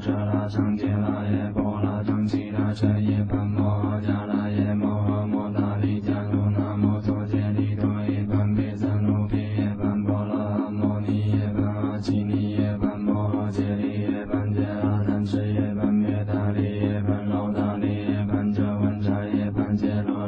伽拉长杰啦耶波拉长吉啦舍耶般摩阿伽啰耶摩诃摩那利迦罗那摩作羯利多耶般比三卢毗耶般波啰阿摩尼耶般阿耆尼耶般波罗羯利耶般杰阿难迟耶般别达利耶般罗达利耶般遮文察耶般羯罗。